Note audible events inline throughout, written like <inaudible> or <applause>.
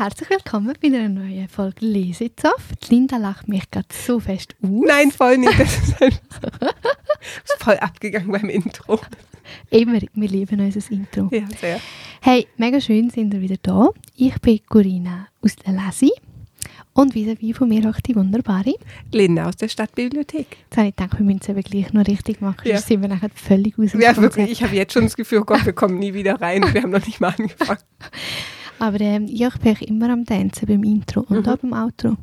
Herzlich willkommen bei einer neuen Folge Lesezaft. Linda lacht mich gerade so fest aus. Nein, voll nicht. Das ist, das <laughs> ist voll abgegangen beim Intro. Immer, wir lieben unser Intro. Ja, sehr. Hey, mega schön sind wir wieder da. Ich bin Corinna aus der Lesi und vis-à-vis von mir auch die wunderbare. Linda aus der Stadtbibliothek. Jetzt habe ich gedacht, wir müssen es eben gleich noch richtig machen, Ja. sonst sind wir nachher völlig aus dem Ja, Konzept. wirklich. Ich habe jetzt schon das Gefühl, oh Gott, wir kommen nie wieder rein. Wir haben noch nicht mal angefangen. <laughs> Aber ähm, ja, ich bin immer am Tanzen beim Intro und Mhm. auch beim Outro,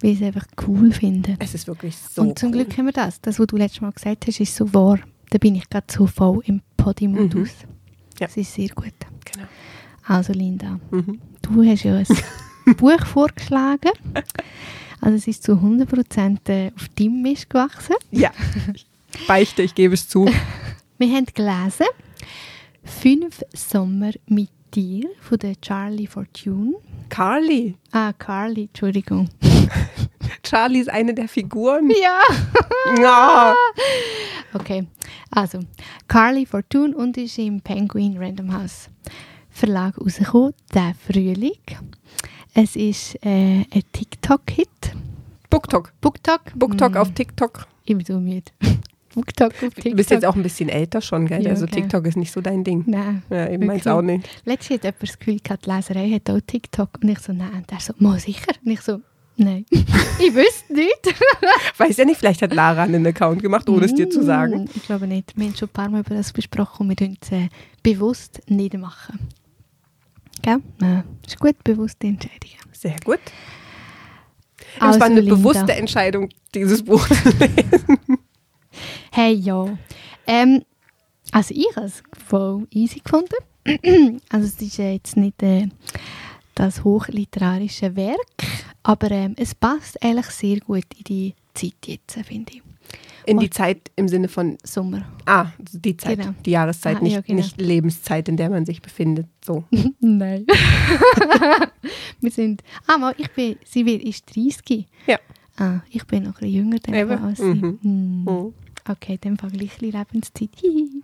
weil ich es einfach cool finde. Es ist wirklich so. und zum cool. Glück haben wir das. Das, was du letztes Mal gesagt hast, ist so wahr. Da bin ich gerade so voll im Podi-Modus. Mhm. Ja. Das ist sehr gut. Genau. Also Linda, Mhm. du hast ja ein <laughs> Buch vorgeschlagen. Also es ist zu 100% äh, auf deinem Mist gewachsen. Ja. Beichte, ich gebe es zu. <laughs> Wir haben gelesen «Fünf Sommer mit dir» von der Charlie Fortune. Carly. Ah, Carly, Entschuldigung. <laughs> Charlie ist eine der Figuren. Ja! Ja. Okay, also Carly Fortune und ist im Penguin Random House Verlag rausgekommen, der Frühling. Es ist äh, ein TikTok-Hit. BookTok. BookTok. BookTok Hm, auf TikTok. Ich bin so müde. TikTok. Du bist jetzt auch ein bisschen älter schon, gell? Ja, also okay. TikTok ist nicht so dein Ding. Nein. Ja, ich meins Wirklich. auch nicht. Letztens hat jemand das Gefühl gehabt, die Leserei hat auch TikTok. Und ich so, nein. Und er so, mal sicher. Und ich so, nein. <laughs> ich wüsste nicht. <laughs> Weiß ja nicht, vielleicht hat Lara einen Account gemacht, ohne es dir zu sagen. Mm, Ich glaube nicht. Wir haben schon ein paar Mal über das besprochen und wir tun es äh, bewusst nicht machen. Gell? Nein, ist gut, bewusste Entscheidungen. Sehr gut. Es Also, war eine Linda. bewusste Entscheidung, dieses Buch zu lesen. Hey, ja. Ähm, also ich habe es voll easy gefunden. <clears throat> also es ist jetzt nicht äh, das hochliterarische Werk, aber ähm, es passt eigentlich sehr gut in die Zeit jetzt, finde ich. In die Zeit im Sinne von, Sommer. ah, die Zeit, Genau. die Jahreszeit, Ah, nicht, ja, genau. nicht Lebenszeit, in der man sich befindet. So. <laughs> Nein. <laughs> Wir sind. Ah, mal, ich bin. Sie wird, ist 30. Ja. Ah, ich bin noch ein bisschen jünger Eben. als sie. Mhm. Hm. Mhm. Okay, dann vergleich ich Lebenszeit. Hihi.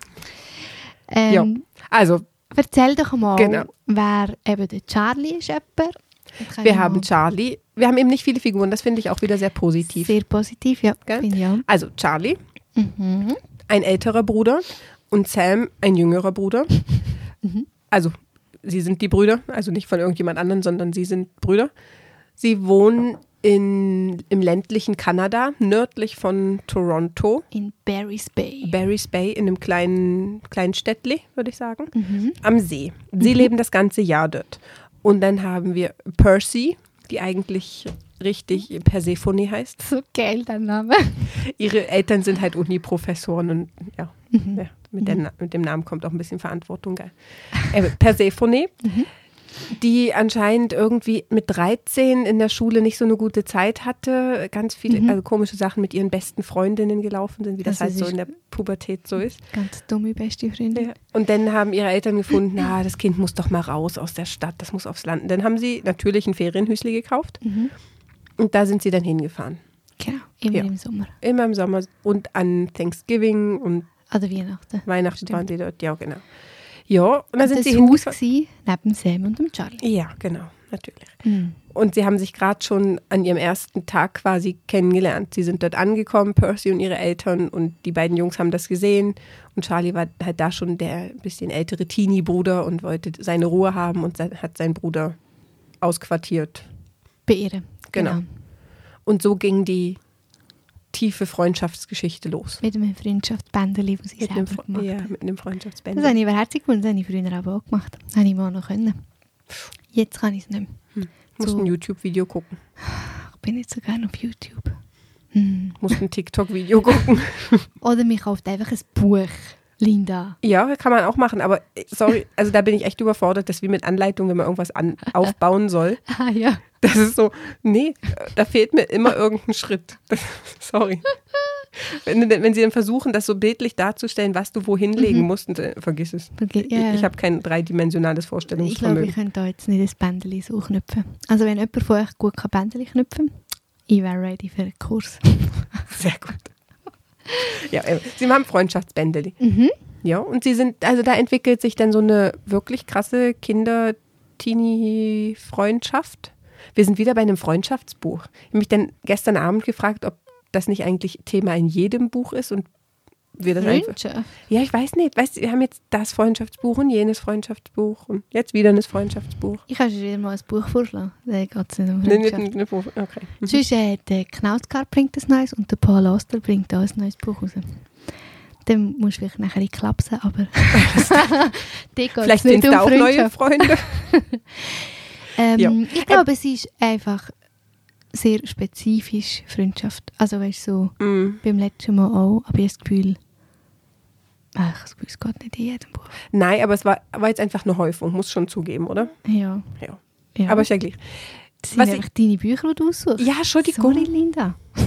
ähm, Ja. Also, Erzähl doch mal, Genau. wer eben der Charlie ist. Jemand. Wir haben Charlie. Wir haben eben nicht viele Figuren, das finde ich auch wieder sehr positiv. Sehr positiv, ja. Auch. Also, Charlie, Mhm. ein älterer Bruder und Sam, ein jüngerer Bruder. <laughs> Mhm. Also, sie sind die Brüder, also nicht von irgendjemand anderen, sondern sie sind Brüder. Sie wohnen in, im ländlichen Kanada, nördlich von Toronto, In Barry's Bay. Barry's Bay, in einem kleinen, kleinen Städtli, würde ich sagen, Mhm. am See. Sie leben das ganze Jahr dort. Und dann haben wir Percy, die eigentlich richtig Persephone heißt. So geil, der Name. Ihre Eltern sind halt Uni-Professoren und ja, Mhm. ja mit, der, Na- mit dem Namen kommt auch ein bisschen Verantwortung. Äh, Persephone, Mhm. Die anscheinend irgendwie mit 13 in der Schule nicht so eine gute Zeit hatte, ganz viele Mhm. also komische Sachen mit ihren besten Freundinnen gelaufen sind, wie das Also halt sie so in der Pubertät so ist. Ganz dumme beste Freundin. Ja. Und dann haben ihre Eltern gefunden, ah, das Kind muss doch mal raus aus der Stadt, das muss aufs Land. Und dann haben sie natürlich ein Ferienhüsli gekauft Mhm. und da sind sie dann hingefahren. Genau, immer Ja. im Sommer. Immer im Sommer und an Thanksgiving und Oder Weihnachten. Weihnachten Stimmt. waren die dort, ja genau. Ja, und dann sind das sie Haus gsi neben Sam und dem Charlie. Ja, genau, natürlich. Mhm. Und sie haben sich gerade schon an ihrem ersten Tag quasi kennengelernt. Sie sind dort angekommen, Percy und ihre Eltern und die beiden Jungs haben das gesehen. Und Charlie war halt da schon der bisschen ältere Teenie-Bruder und wollte seine Ruhe haben und hat seinen Bruder ausquartiert. Beehren. Genau. Und so ging die tiefe Freundschaftsgeschichte los. Mit einem Freundschaftsbändeli, das ich Mit selber gemacht ja, mit einem Das Freundschaftsband. habe ich aber herzig das habe ich früher aber auch gemacht. Das habe ich mal noch können. Jetzt kann ich es nicht mehr. Musst so. ein YouTube-Video gucken. Ich bin nicht so gerne auf YouTube. Hm. Musst ein TikTok-Video gucken. Oder mich kauft einfach ein Buch, Linda. Ja, kann man auch machen, aber äh, sorry, <laughs> also da bin ich echt überfordert, dass wie mit Anleitung, wenn man irgendwas an, aufbauen soll. <laughs> Ah ja. Das ist so, nee, da fehlt mir immer irgendein Schritt. Das, <laughs> sorry. Wenn, wenn sie dann versuchen, das so bildlich darzustellen, was du wohin legen musst, und, äh, vergiss es. Okay, Ich, ja. ich habe kein dreidimensionales Ich glaube, Vorstellungsvermögen. ich könnte da jetzt nicht ein Bändeli so knüpfen. Also wenn jemand von euch gut kann Bändeli knüpfen ich wäre ready für einen Kurs. Sehr gut. <laughs> Ja, äh, sie haben Freundschaftsbändeli. Mhm. Ja, und sie sind, also da entwickelt sich dann so eine wirklich krasse Kinder-Teenie-Freundschaft. Wir sind wieder bei einem Freundschaftsbuch. Ich habe mich dann gestern Abend gefragt, ob das nicht eigentlich Thema in jedem Buch ist und wir das einfach. Freundschaft. Ja, ich weiß nicht. Weißt wir haben jetzt das Freundschaftsbuch und jenes Freundschaftsbuch und jetzt wieder ein Freundschaftsbuch. Ich kann dir wieder mal ein Buch vorschlagen. Da geht es nicht um Freundschaft. nicht, nicht, okay. Mhm. Sonst äh, der Knausgard bringt ein neues und der Paul Oster bringt auch ein neues Buch raus. Dann musst du vielleicht nachher in klapsen, aber <laughs> Vielleicht nicht sind um da auch neue. Freunde. <laughs> Ähm, Ja. Ich glaube, es ist einfach sehr spezifisch Freundschaft. Also weißt du, so Mm. beim letzten Mal auch, aber ich habe das Gefühl, ach, ich es geht nicht in jedem Buch. Nein, aber es war, war jetzt einfach eine Häufung, muss schon zugeben, oder? Ja. Ja. ja. Aber ist ja gleich. das sind was ich- einfach deine Bücher, die du aussuchst. Ja, Entschuldigung. Sorry, Linda. <laughs>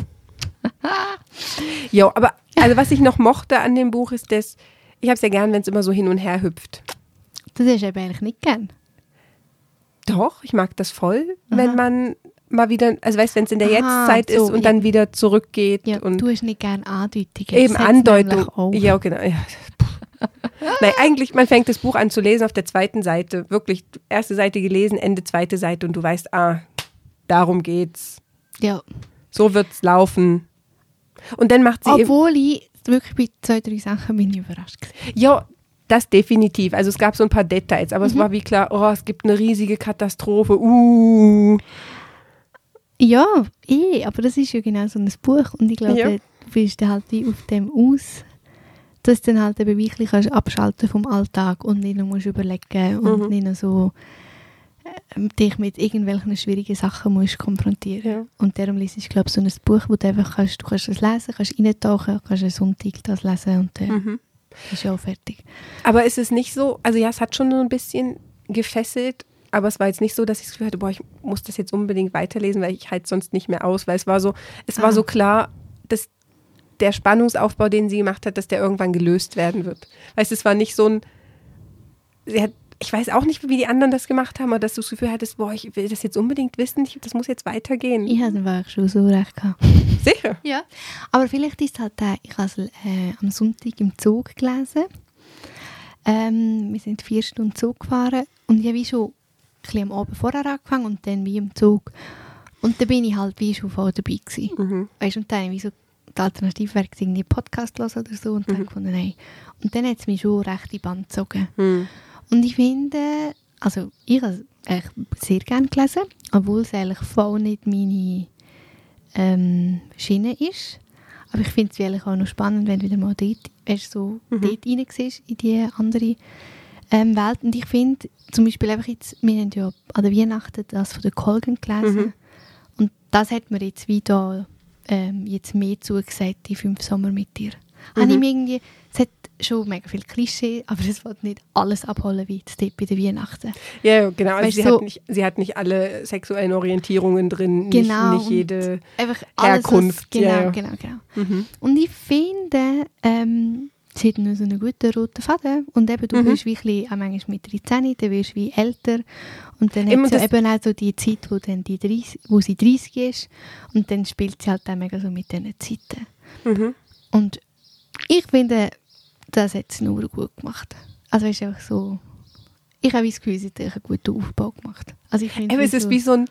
Ja, aber also was ich noch mochte an dem Buch ist, dass ich habe es ja gern, wenn es immer so hin und her hüpft. Das du eben eigentlich nicht gern. Doch, ich mag das voll, wenn Aha. man mal wieder, also weißt, wenn es in der Aha, Jetztzeit so, ist und ja. dann wieder zurückgeht Ja, und du hast nicht gern Andeutungen. eben Andeutung. Ja, genau. Ja. <laughs> Nein, eigentlich, man fängt das Buch an zu lesen auf der zweiten Seite. Wirklich, erste Seite gelesen, Ende zweite Seite und du weißt, ah, darum geht's. ja. So wird's laufen. Und dann macht sie Obwohl ich wirklich bei zwei, drei Sachen bin ich überrascht gewesen. ja, das definitiv. Also es gab so ein paar Details, aber es Mhm. war wie klar, oh, es gibt eine riesige Katastrophe. Uh. Ja, eh, aber das ist ja genau so ein Buch und ich glaube, Ja. du bist dann halt wie auf dem aus, dass du dann halt eben wirklich kannst abschalten vom Alltag und nicht noch musst überlegen und Mhm. nicht noch so äh, dich mit irgendwelchen schwierigen Sachen musst konfrontieren. Ja. Und darum liest ich glaube so ein Buch, wo du einfach kannst, du kannst es lesen, kannst reintauchen, kannst einen Sonntag das lesen und dann Mhm. ist ja auch fertig. Aber es ist nicht so, also ja, es hat schon so ein bisschen gefesselt, aber es war jetzt nicht so, dass ich das Gefühl hatte, boah, ich muss das jetzt unbedingt weiterlesen, weil ich halt sonst nicht mehr aus, weil es war so, es war Ah. so klar, dass der Spannungsaufbau, den sie gemacht hat, dass der irgendwann gelöst werden wird. Weißt du, es war nicht so ein, sie hat, ich weiß auch nicht, wie die anderen das gemacht haben, aber dass du das Gefühl hattest, boah, ich will das jetzt unbedingt wissen, ich, das muss jetzt weitergehen. Ich hatte einfach schon so recht gehabt. <laughs> Sicher. Ja. Aber vielleicht ist halt der, ich habe äh, am Sonntag im Zug gelesen. Ähm, wir sind vier Stunden Zug gefahren und ich habe wie schon bisschen am Abend vorher angefangen und dann wie im Zug. Und dann bin ich halt wie schon voll dabei gewesen. Mhm. Weißt und dann habe ich wie so die Alternative wäre irgendwie Podcast hören oder so und dann gefunden, nein. Und dann hat es mich schon recht in die Band gezogen. Mhm. Und ich finde, also ich habe es sehr gerne gelesen, obwohl es eigentlich voll nicht meine ähm, Schiene ist. Aber ich finde es eigentlich auch noch spannend, wenn du wieder mal dort, weißt, so Mhm. dort rein siehst, in die andere ähm, Welt. Und ich finde zum Beispiel einfach jetzt, wir haben ja an der Weihnachten das von der Colgan gelesen. Mhm. Und das hat mir jetzt wieder ähm, jetzt mehr zugesagt, die fünf Sommer mit dir. Habe ich Mhm. mir irgendwie, es hat schon mega viel Klischee, aber es wird nicht alles abholen wie dort bei der Weihnachten. Ja, genau. Also sie, du, hat nicht, sie hat nicht alle sexuellen Orientierungen drin, Genau, nicht, nicht jede. Einfach alles, was- Herkunft, genau, ja, ja. genau, genau. Mhm. Und ich finde, ähm, sie hat noch so einen guten roten Faden. Und eben, du Mhm. bist wirklich auch manchmal mit 13, dann wirst du wie älter. Und dann Eben hat sie eben auch so die Zeit, wo, dann die 30, wo sie 30 ist. Und dann spielt sie halt auch mega so mit diesen Zeiten. Mhm. Und ich finde, das hat sie nur gut gemacht. Also es ist einfach so... Ich habe das Gefühl, sie hat einen guten Aufbau gemacht. Also ich finde Aber es wie ist so, wie so ein,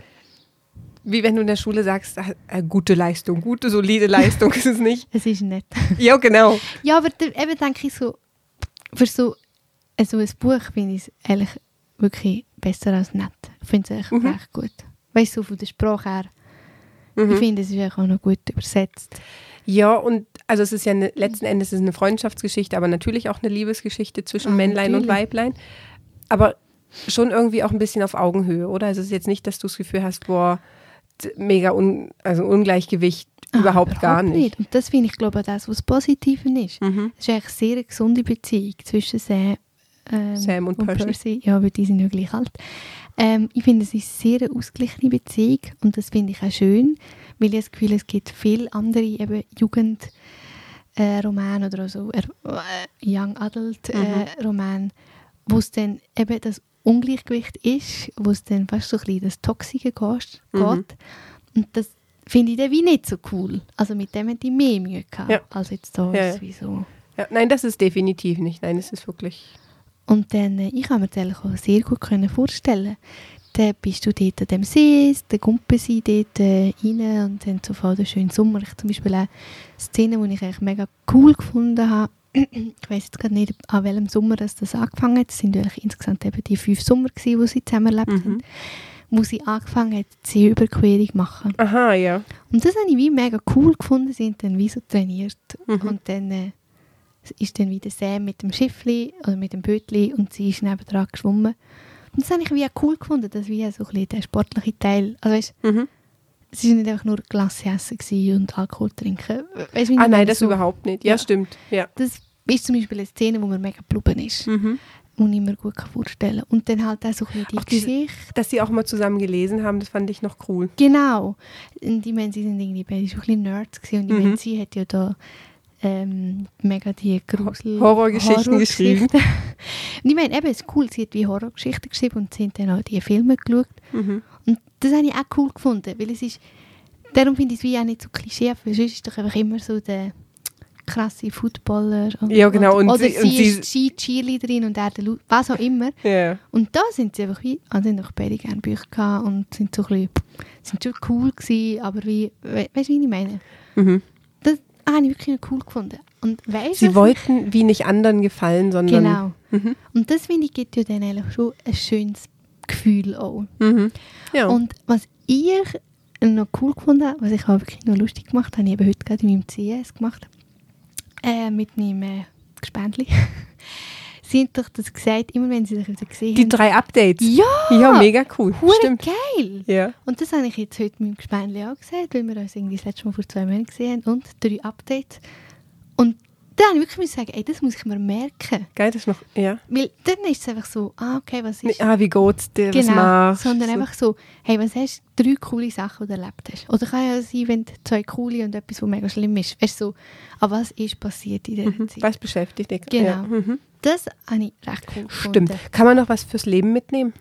wie wenn du in der Schule sagst, äh, äh, gute Leistung, gute, solide Leistung ist es nicht. <laughs> Es ist nett. Ja, genau. Ja, aber eben denke ich so, für so, so ein Buch finde ich es eigentlich wirklich besser als nett. Ich finde es echt Mhm. recht gut. Weißt du, so von der Sprache her. Ich Mhm. finde, es ist auch noch gut übersetzt. Ja, und also es ist ja eine, letzten Endes ist eine Freundschaftsgeschichte, aber natürlich auch eine Liebesgeschichte zwischen Ah, Männlein und natürlich. Weiblein. Aber schon irgendwie auch ein bisschen auf Augenhöhe, oder? Also es ist jetzt nicht, dass du das Gefühl hast, boah, mega un, also Ungleichgewicht, Ah, überhaupt gar nicht. Und das finde ich, glaube ich, das, was positiv ist. Mhm. Es ist eigentlich sehr eine gesunde Beziehung zwischen Sam, ähm, Sam und Percy. Ja, weil die sind ja gleich alt. Ähm, ich finde, es ist sehr eine ausgeglichene Beziehung und das finde ich auch schön, weil ich das Gefühl es gibt viele andere eben Jugend äh, Romane oder so äh, Young Adult Mhm. äh, Roman, wo es dann eben das Ungleichgewicht ist, wo es dann fast so ein bisschen das Toxische geht. Mhm. geht. Und das finde ich dann wie nicht so cool. Also mit dem hätte ich mehr Mühe gehabt, Ja. als jetzt da Ja, ist ja. wie so. Ja, nein, das ist definitiv nicht. Nein, es ist wirklich. Und dann, äh, ich kann mir das eigentlich auch sehr gut können vorstellen. Dann bist du dort an dem See, der Gumpen sie dort äh, rein und dann so voll den schönen Sommer. Ich zum Beispiel auch Szenen, die ich eigentlich mega cool gefunden habe. Ich weiß jetzt gerade nicht, an welchem Sommer das, das angefangen hat. Es sind eigentlich insgesamt eben die fünf Sommer, gewesen, wo sie zusammenlebt Mhm. haben. Wo sie angefangen hat, die Seeüberquerung zu machen. Aha, ja. Und das habe ich wie mega cool gefunden. Sie sind dann wie so trainiert. Mhm. Und dann äh, ist dann wieder Sam mit dem Schiffli oder mit dem Bötli und sie ist nebendran geschwommen. Und das habe ich wie auch cool gefunden, dass wie so ein bisschen der sportliche Teil, also weißt, Mhm. Es war nicht einfach nur Glas essen und Alkohol trinken. Weißt, Ah, nein, das so, überhaupt nicht. Ja, Ja. stimmt. Ja. Das ist zum Beispiel eine Szene, wo mir mega blubben ist Mhm. und ich mir gut kann vorstellen Und dann halt auch so ein bisschen die diese- Geschichte. Dass sie auch mal zusammen gelesen haben, das fand ich noch cool. Genau. Und ich meine, sie sind irgendwie beide schon ein bisschen Nerds gewesen. Und ich Mhm. meine, sie hat ja da ähm, mega die Grusel... Horrorgeschichten geschrieben. <laughs> und ich meine, eben, es ist cool, sie hat wie Horrorgeschichten geschrieben und sie haben dann auch die Filme geschaut. Mhm. Das habe ich auch cool gefunden, weil es ist... Darum finde ich es wie auch nicht so klischeehaft, weil sonst ist doch einfach immer so der krasse Footballer. Und, Ja, genau, und oder sie- sie, und sie- ist die Cheerleaderin und er der Lu was auch immer. Ja. Und da sind sie einfach wie, also haben auch beide gerne Bücher und sind so ein bisschen, sind schon cool gewesen, aber wie, we, weißt du, wie ich meine? Mhm. Das habe ich wirklich cool gefunden. Und weißt Sie wollten wie nicht anderen gefallen, ich, sondern. Genau. Mhm. Und das finde ich gibt ja dann eigentlich schon ein schönes Gefühl auch. Mhm. Ja. Und was ich noch cool gefunden habe, was ich auch wirklich noch lustig gemacht habe, habe ich eben heute gerade in meinem CS gemacht, äh, mit meinem äh, Gespendli. <laughs> Sie haben doch das gesagt, immer wenn sie sich wieder gesehen die haben. drei Updates. Ja! Ja, mega cool. Hure Stimmt. geil! Ja. Und das habe ich jetzt heute mit dem Gespendli auch gesagt, weil wir uns irgendwie das letzte Mal vor zwei Monaten gesehen haben und drei Updates. Und dann habe ich wirklich sagen, ey, das muss ich mir merken. Geil, das ist noch. Ja. Weil dann ist es einfach so, ah, okay, was ist... Ah, wie geht's dir? Was genau, machst sondern so. einfach so, hey, was hast du? Drei coole Sachen, die du erlebt hast. Oder kann ja sein, wenn zwei coole und etwas, was mega schlimm ist. Weißt du, so, aber was ist passiert in dieser Mhm. Zeit? Was beschäftigt dich? Genau. Ja. Mhm. Das habe ich recht cool Stimmt. gefunden. Kann man noch was fürs Leben mitnehmen?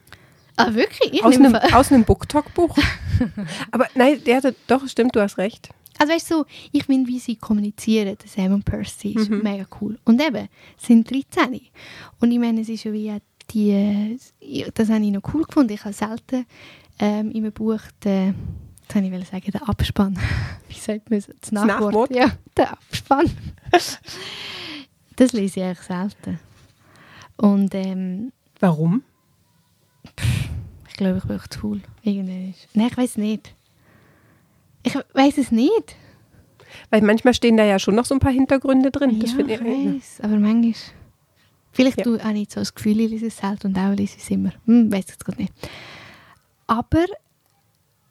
Ah, wirklich? Ich aus, einem, aus einem Booktalk-Buch? <laughs> Aber nein, der doch, stimmt, du hast recht. Also weißt du, ich finde, wie sie kommunizieren, der Sam und Percy, ist Mhm. mega cool. Und eben, sie sind 13. Und ich meine, es ist ja wie die, das habe ich noch cool gefunden. Ich habe selten ähm, in einem Buch den, jetzt wollte ich sagen, den Abspann. <laughs> Wie sagt man es? Das Nachwort. Nachwort? Ja, der Abspann. <laughs> das lese ich eigentlich selten. Und ähm, Warum? ich glaube, ich bin auch zu faul. Irgendwann ist- Nein, ich weiß nicht. Ich weiß es nicht. Weil manchmal stehen da ja schon noch so ein paar Hintergründe drin. Das ja, finde ich weiß, aber manchmal... Vielleicht Ja. du ich jetzt so das Gefühl, ich lese es selten und auch lese es immer. Hm, weiß jetzt gerade nicht. Aber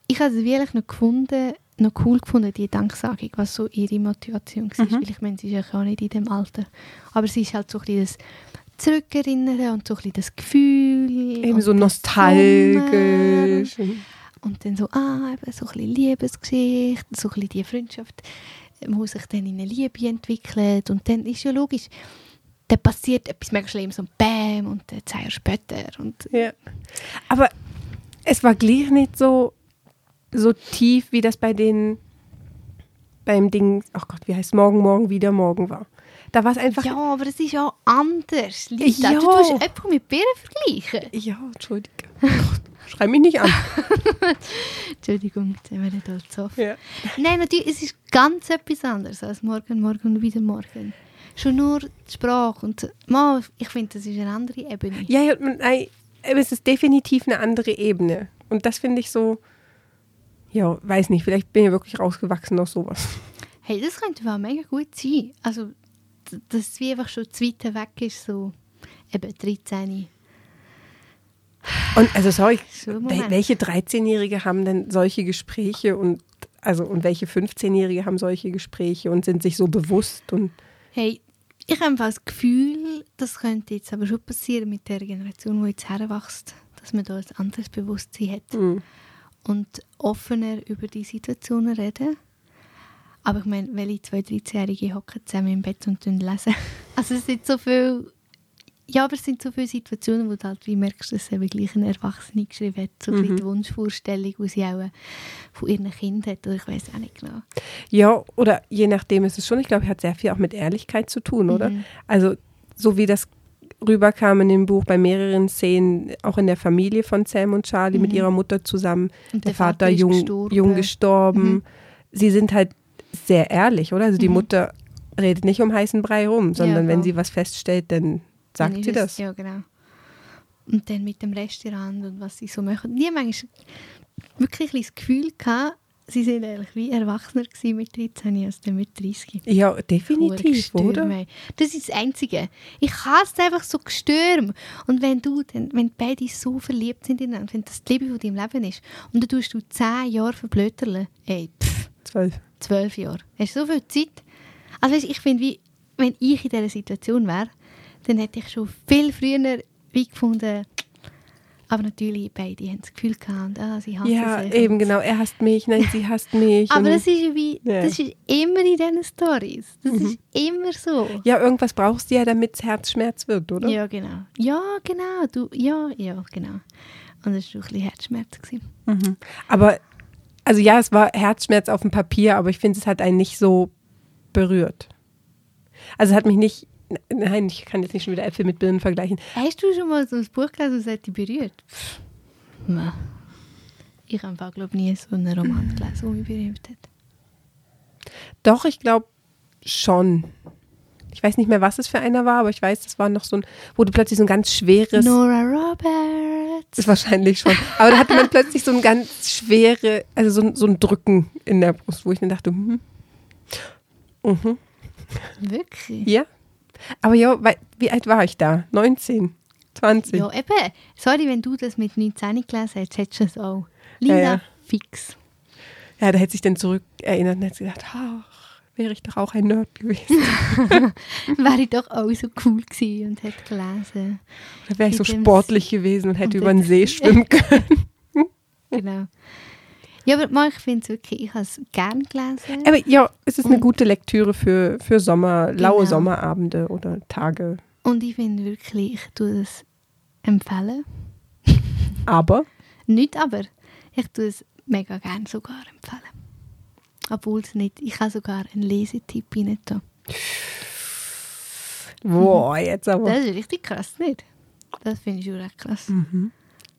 ich habe es wirklich noch gefunden, noch cool gefunden, die Danksagung, was so ihre Motivation war. Mhm. Weil ich meine, sie ist ja auch nicht in dem Alter. Aber sie ist halt so ein bisschen das Zurückerinnern und so ein bisschen das Gefühl. Eben so der Sommer. Und dann so, ah, eben so ein bisschen Liebesgeschichte, so ein bisschen die Freundschaft, wo sich dann in eine Liebe entwickelt. Und dann ist ja logisch, dann passiert etwas mega Schlimmes und bam, und dann zwei Jahre später. Und Ja. Aber es war gleich nicht so, so tief, wie das bei den beim Ding, ach Gott, wie heißt morgen, morgen, wieder morgen war. Da war es einfach. ja, aber es ist auch anders. Lisa. Ja. Du tust Äpfel mit Birnen vergleichen. Ja, entschuldige. <laughs> Schrei mich nicht an. <laughs> Entschuldigung, jetzt haben wir nicht dort so. Ja. Nein, natürlich, es ist ganz etwas anderes als morgen, morgen und wieder morgen. Schon nur die Sprache und mal, ich finde, das ist eine andere Ebene. Ja, ja man- nein, es ist definitiv eine andere Ebene. Und das finde ich so, ja, weiß nicht, vielleicht bin ich wirklich rausgewachsen aus sowas. Hey, das könnte wohl mega gut sein. Also, dass es wie einfach schon zu weit weg ist, so eben 13. Und also sorry, So welche 13-Jährige haben denn solche Gespräche und also und welche 15-Jährige haben solche Gespräche und sind sich so bewusst und Hey, ich habe einfach das Gefühl, das könnte jetzt aber schon passieren mit der Generation, die jetzt heranwächst, dass man da ein anderes Bewusstsein hat hm, und offener über die Situationen reden. Aber ich meine, welche zwei 13-Jährige hocken zusammen im Bett und lesen. <laughs> Also es sind so viele ja, aber es sind so viele Situationen, wo du halt wie merkst, dass eben gleich eine Erwachsene geschrieben hat, so mhm. die Wunschvorstellung, die sie auch äh, von ihren Kindern hat, oder ich weiß auch nicht genau. Ja, oder je nachdem ist es schon, ich glaube, es hat sehr viel auch mit Ehrlichkeit zu tun, oder? Mhm. Also so wie das rüberkam in dem Buch bei mehreren Szenen, auch in der Familie von Sam und Charlie mhm. mit ihrer Mutter zusammen, der, der, Vater, Vater jung gestorben. Jung gestorben. Mhm. Sie sind halt sehr ehrlich, oder? Also die mhm. Mutter redet nicht um heißen Brei rum, sondern ja, wenn sie was feststellt, dann sagt sie das. Ja, genau. Und dann mit dem Restaurant und was sie so machen. Die haben eigentlich wirklich das Gefühl gehabt, sie sind eigentlich wie Erwachsener mit 13 als mit 30. Ja, definitiv, oder? Das ist das Einzige. Ich hasse einfach so Gestürm. Und wenn du, dann, wenn beide so verliebt sind ineinander, wenn das die Liebe von deinem Leben ist, und dann tust du 10 Jahre verblöterle, ey, pff. 12. 12 Jahre. Hast du so viel Zeit? Also weißt, ich finde, wie, wenn ich in dieser Situation wäre, dann hätte ich schon viel früher wie gefunden, aber natürlich, beide haben das Gefühl gehabt, ah, sie hassen ja, sich. Ja, eben genau. Er hasst mich, nein, sie hasst mich. aber das ist, wie, ja. das ist immer in diesen Stories. Das mhm. ist immer so. Ja, irgendwas brauchst du ja, damit es Herzschmerz wird, oder? Ja, genau. Ja, genau. Du, ja, ja, genau. Und das war ein bisschen Herzschmerz. Mhm. Aber, also ja, es war Herzschmerz auf dem Papier, aber ich finde, es hat einen nicht so berührt. Also es hat mich nicht Nein, ich kann jetzt nicht schon wieder Äpfel mit Birnen vergleichen. Hast du schon mal so ein Buch gelesen, das hat dich berührt? Nein. Ich habe glaube ich, nie so einen Roman gelesen, der mich berührt hat. Doch, ich glaube schon. Ich weiß nicht mehr, was es für einer war, aber ich weiß, das war noch so ein, wo du plötzlich so ein ganz schweres. Nora Roberts. Das ist wahrscheinlich schon. Aber da hatte man plötzlich so ein ganz schwere, also so, so ein Drücken in der Brust, wo ich dann dachte, mhm. Mhm. Wirklich? Ja. Aber ja, wie alt war ich da? 19, 20? Ja, eben. Sorry, wenn du das mit 19 gelesen hättest, hättest du es auch. Linda, ja, ja. fix. Ja, da hätte sich dann zurück erinnert und hätte gedacht, ach, wäre ich doch auch ein Nerd gewesen. <laughs> wäre ich doch auch so cool gewesen und hätte gelesen. Oder wäre ich so sportlich gewesen und hätte und über den See schwimmen <laughs> können. genau. Ja, aber ich finde es wirklich, ich habe es gern gelesen. Aber ja, es ist eine gute Lektüre für, für Sommer, genau. laue Sommerabende oder Tage. Und ich finde wirklich, ich tue es empfehlen. <laughs> Aber? Nicht aber. Ich tue es mega gern sogar empfehlen. Obwohl es nicht, ich habe sogar einen Lesetipp rein da. Boah, jetzt aber. Das ist richtig krass, nicht? Das finde ich schon recht krass. Mhm.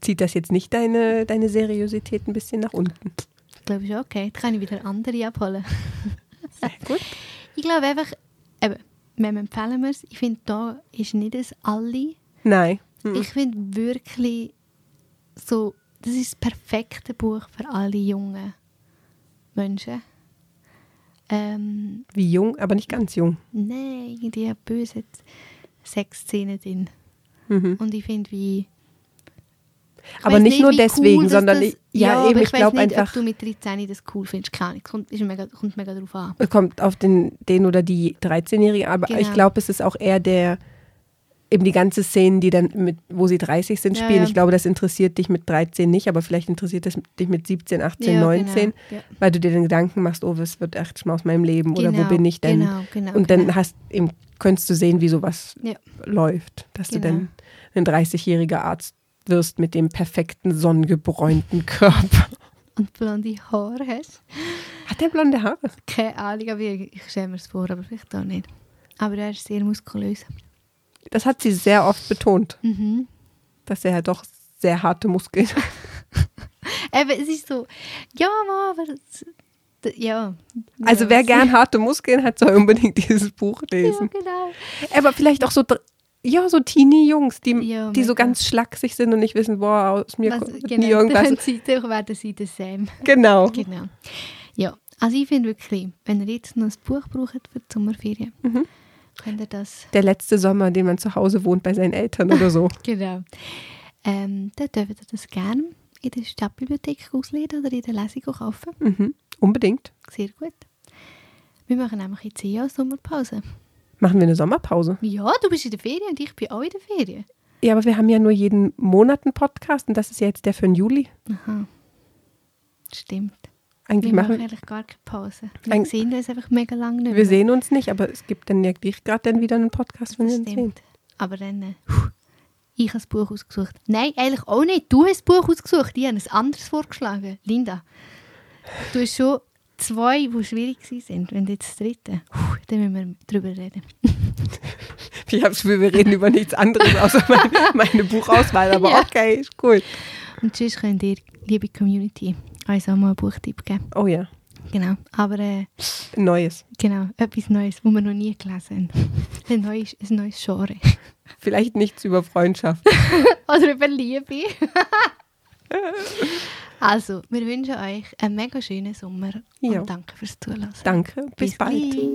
Zieht das jetzt nicht deine, deine Seriosität ein bisschen nach unten? Ich glaube schon, okay. Da kann ich wieder andere abholen. Sehr gut. <laughs> Ich glaube einfach, eben, wem empfehlen wir es? Ich finde, da ist nicht das alle. Nein. Mhm. Ich finde wirklich so, das ist das perfekte Buch für alle jungen Menschen. Ähm, Wie jung, aber nicht ganz jung. Nein, irgendwie böse Sexszenen drin. Mhm. Und ich finde, wie aber nicht, nicht nur deswegen, cool, sondern das, ja, ja, eben, ich, ich glaube einfach. Ob du mit 13 das cool findest, keine Ahnung. Kommt, ist mega, kommt mega drauf an. Es kommt auf den, den oder die 13-Jährige, aber genau. ich glaube, es ist auch eher der, eben die ganze Szene, die dann mit, wo sie 30 sind, spielen. Ja, ja. Ich glaube, das interessiert dich mit 13 nicht, aber vielleicht interessiert das dich mit 17, 18, ja, 19, genau. weil du dir den Gedanken machst, oh, was wird echt mal aus meinem Leben genau, oder wo genau, bin ich denn? Genau, genau, Und dann genau. hast eben, könntest du sehen, wie sowas läuft, dass du dann ein 30-jähriger Arzt wirst mit dem perfekten sonnengebräunten Körper. Und blonde Haare hast. Hat er blonde Haare? Keine Ahnung, aber ich, stelle mir es vor, aber vielleicht auch nicht. Aber er ist sehr muskulös. Das hat sie sehr oft betont. Mhm. Dass er halt doch sehr harte Muskeln hat. <laughs> Eben, es ist so, ja, aber das, ja. Also wer gern harte Muskeln hat, soll unbedingt dieses Buch lesen. Ja, genau. Aber vielleicht auch so ja, so Teenie-Jungs, die, ja, die so ganz schlaksig sind und nicht wissen, boah, aus mir Was, kommt genau, nie irgendwas. Dann werden sie das Sam. Genau. genau. Ja, also ich finde wirklich, wenn ihr jetzt noch ein Buch braucht für die Sommerferien, mhm. könnt ihr das... Der letzte Sommer, den man zu Hause wohnt bei seinen Eltern oder so. <laughs> genau. Ähm, dann dürft ihr das gerne in der Stadtbibliothek auslesen oder in der Lesung kaufen. Mhm. Unbedingt. Sehr gut. Wir machen nämlich jetzt hier Sommerpause. Machen wir eine Sommerpause? Ja, du bist in der Ferien und ich bin auch in der Ferien. Ja, aber wir haben ja nur jeden Monat einen Podcast und das ist ja jetzt der für den Juli. Aha. Stimmt. Eigentlich wir machen wir eigentlich gar keine Pause. Wir Eig sehen uns einfach mega lange nicht mehr. Wir sehen uns nicht, aber es gibt dann ja gerade dann wieder einen Podcast, wenn wir uns sehen. Aber dann, äh, ich habe das Buch ausgesucht. Nein, eigentlich auch nicht. Du hast das Buch ausgesucht. Ich habe ein anderes vorgeschlagen. Linda, du hast schon zwei, die schwierig sind. Wenn jetzt das dritte, dann müssen wir darüber reden. Ich habe das Gefühl, wir reden über nichts anderes <laughs> außer meine, meine Buchauswahl. Aber Ja. okay, ist gut. Und sonst könnt ihr, liebe Community, uns auch mal einen Buchtipp geben. Oh ja, Genau. Aber äh, Neues. genau, etwas Neues, was wir noch nie gelesen haben. <laughs> Ein neues, ein neues Genre. Vielleicht nichts über Freundschaft. <laughs> Oder über Liebe. Also, wir wünschen euch einen mega schönen Sommer Ja. und danke fürs Zuhören. Danke, bis, bald. gleich.